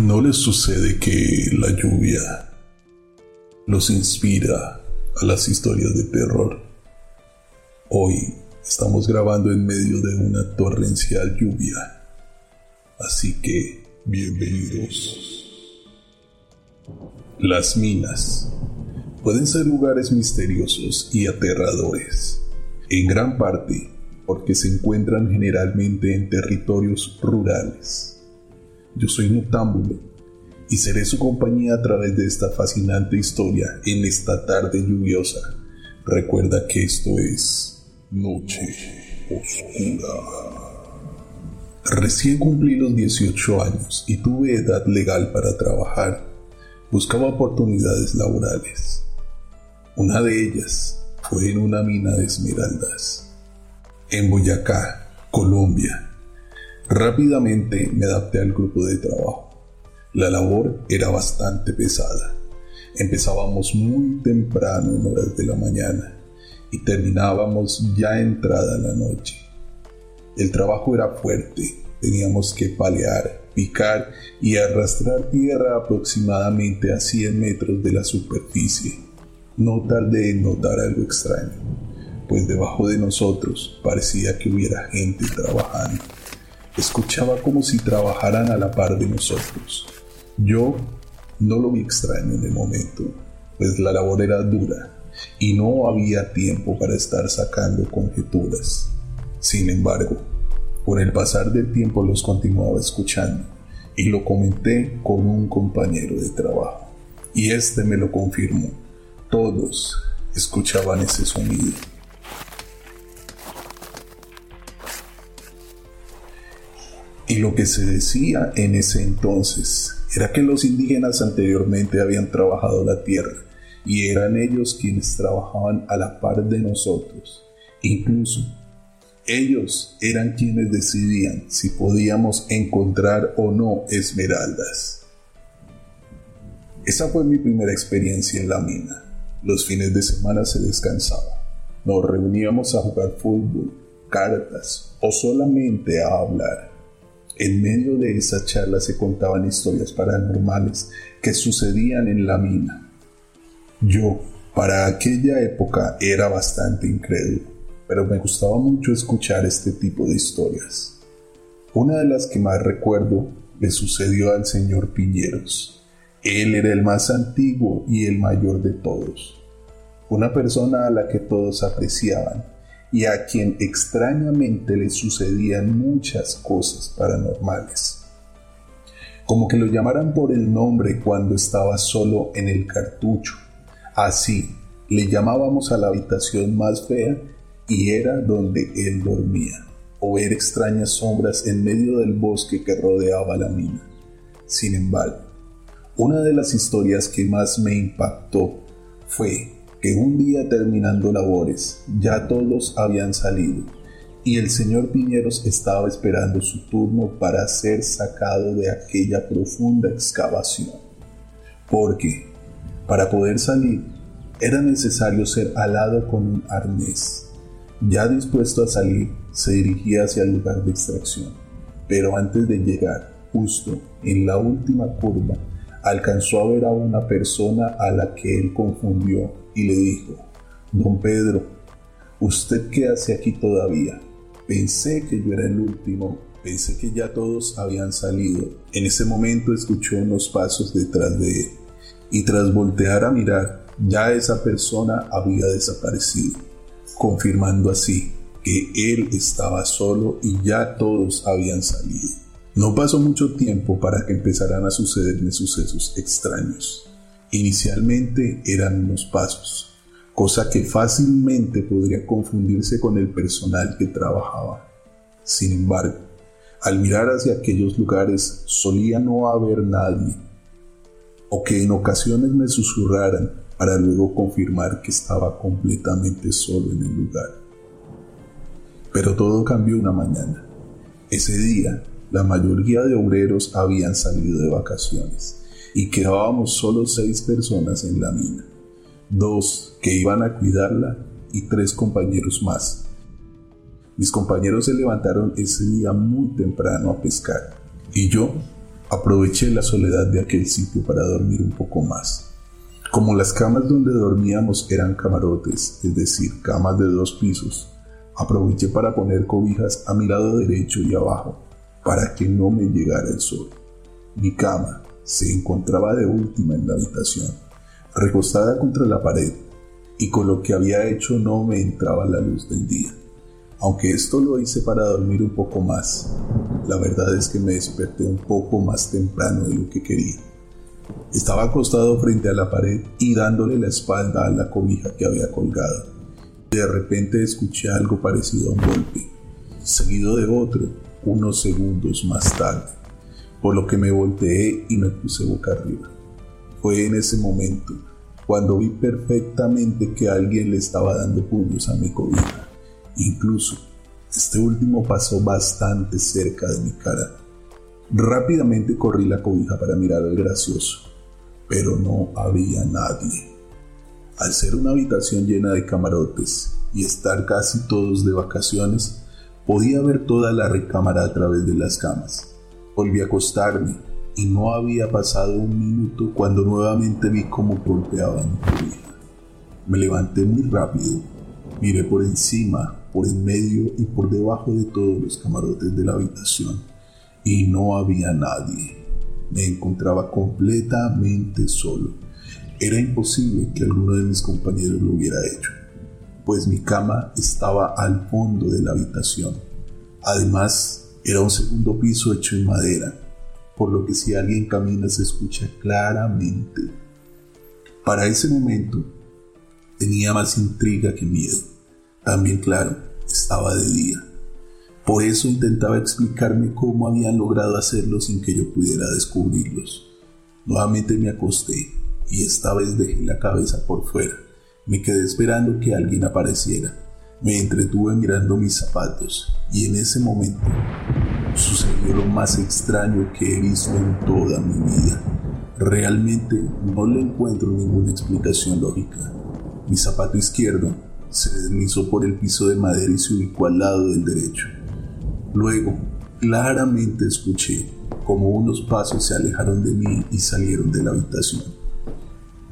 ¿No les sucede que la lluvia los inspira a las historias de terror? Hoy estamos grabando en medio de una torrencial lluvia, así que bienvenidos. Las minas pueden ser lugares misteriosos y aterradores, en gran parte porque se encuentran generalmente en territorios rurales yo soy Noctámbulo y seré su compañía a través de esta fascinante historia en esta tarde lluviosa. Recuerda que esto es Noche Oscura. Recién cumplí los 18 años y tuve edad legal para trabajar. Buscaba oportunidades laborales. Una de ellas fue en una mina de esmeraldas, en Boyacá, Colombia Rápidamente me adapté al grupo de trabajo. La labor era bastante pesada. Empezábamos muy temprano en horas de la mañana y terminábamos ya entrada la noche. El trabajo era fuerte, teníamos que palear, picar y arrastrar tierra aproximadamente a 100 metros de la superficie. No tardé en notar algo extraño, pues debajo de nosotros parecía que hubiera gente trabajando. Escuchaba como si trabajaran a la par de nosotros. Yo no lo vi extraño en el momento, pues la labor era dura y no había tiempo para estar sacando conjeturas. Sin embargo, por el pasar del tiempo los continuaba escuchando y lo comenté con un compañero de trabajo. Y este me lo confirmó. Todos escuchaban ese sonido. Y lo que se decía en ese entonces era que los indígenas anteriormente habían trabajado la tierra y eran ellos quienes trabajaban a la par de nosotros. Incluso ellos eran quienes decidían si podíamos encontrar o no esmeraldas. Esa fue mi primera experiencia en la mina. Los fines de semana se descansaba. Nos reuníamos a jugar fútbol, cartas o solamente a hablar. En medio de esa charla se contaban historias paranormales que sucedían en la mina. Yo, para aquella época, era bastante incrédulo, pero me gustaba mucho escuchar este tipo de historias. Una de las que más recuerdo le sucedió al señor Piñeros. Él era el más antiguo y el mayor de todos, una persona a la que todos apreciaban y a quien extrañamente le sucedían muchas cosas paranormales. Como que lo llamaran por el nombre cuando estaba solo en el cartucho. Así le llamábamos a la habitación más fea y era donde él dormía, o ver extrañas sombras en medio del bosque que rodeaba la mina. Sin embargo, una de las historias que más me impactó fue que un día terminando labores ya todos habían salido y el señor Piñeros estaba esperando su turno para ser sacado de aquella profunda excavación. Porque, para poder salir, era necesario ser alado con un arnés. Ya dispuesto a salir, se dirigía hacia el lugar de extracción, pero antes de llegar, justo en la última curva, alcanzó a ver a una persona a la que él confundió y le dijo, Don Pedro, ¿usted qué hace aquí todavía? Pensé que yo era el último, pensé que ya todos habían salido. En ese momento escuchó unos pasos detrás de él y tras voltear a mirar, ya esa persona había desaparecido, confirmando así que él estaba solo y ya todos habían salido. No pasó mucho tiempo para que empezaran a sucederme sucesos extraños. Inicialmente eran unos pasos, cosa que fácilmente podría confundirse con el personal que trabajaba. Sin embargo, al mirar hacia aquellos lugares solía no haber nadie, o que en ocasiones me susurraran para luego confirmar que estaba completamente solo en el lugar. Pero todo cambió una mañana. Ese día, la mayoría de obreros habían salido de vacaciones y quedábamos solo seis personas en la mina, dos que iban a cuidarla y tres compañeros más. Mis compañeros se levantaron ese día muy temprano a pescar y yo Aproveché la soledad de aquel sitio para dormir un poco más. Como las camas donde dormíamos eran camarotes, es decir, camas de dos pisos, aproveché para poner cobijas a mi lado derecho y abajo, para que no me llegara el sol. Mi cama se encontraba de última en la habitación, recostada contra la pared, y con lo que había hecho no me entraba la luz del día. Aunque esto lo hice para dormir un poco más, la verdad es que me desperté un poco más temprano de lo que quería. Estaba acostado frente a la pared y dándole la espalda a la cobija que había colgado. De repente escuché algo parecido a un golpe, seguido de otro unos segundos más tarde, por lo que me volteé y me puse boca arriba. Fue en ese momento cuando vi perfectamente que alguien le estaba dando puños a mi cobija. Incluso, este último pasó bastante cerca de mi cara. Rápidamente corrí la cobija para mirar al gracioso, pero no había nadie. Al ser una habitación llena de camarotes y estar casi todos de vacaciones, podía ver toda la recámara a través de las camas. Volví a acostarme y no había pasado un minuto cuando nuevamente vi cómo golpeaban mi cobija. Me levanté muy rápido, miré por encima por en medio y por debajo de todos los camarotes de la habitación y no había nadie. Me encontraba completamente solo. Era imposible que alguno de mis compañeros lo hubiera hecho, pues mi cama estaba al fondo de la habitación. Además, era un segundo piso hecho en madera, por lo que si alguien camina se escucha claramente. Para ese momento, tenía más intriga que miedo. También, claro, estaba de día. Por eso intentaba explicarme cómo habían logrado hacerlo sin que yo pudiera descubrirlos. Nuevamente me acosté y esta vez dejé la cabeza por fuera. Me quedé esperando que alguien apareciera. Me entretuve mirando mis zapatos y en ese momento sucedió lo más extraño que he visto en toda mi vida. Realmente no le encuentro ninguna explicación lógica. Mi zapato izquierdo se deslizó por el piso de madera y se ubicó al lado del derecho. Luego, claramente escuché como unos pasos se alejaron de mí y salieron de la habitación.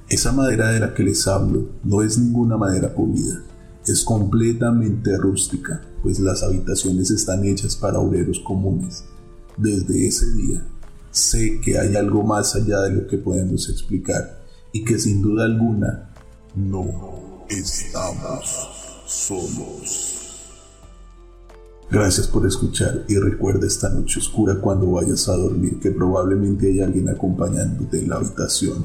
Esa madera de la que les hablo no es ninguna madera pulida, es completamente rústica, pues las habitaciones están hechas para obreros comunes. Desde ese día, sé que hay algo más allá de lo que podemos explicar y que sin duda alguna no Estamos solos. Gracias por escuchar y recuerda esta noche oscura cuando vayas a dormir que probablemente hay alguien acompañándote en la habitación.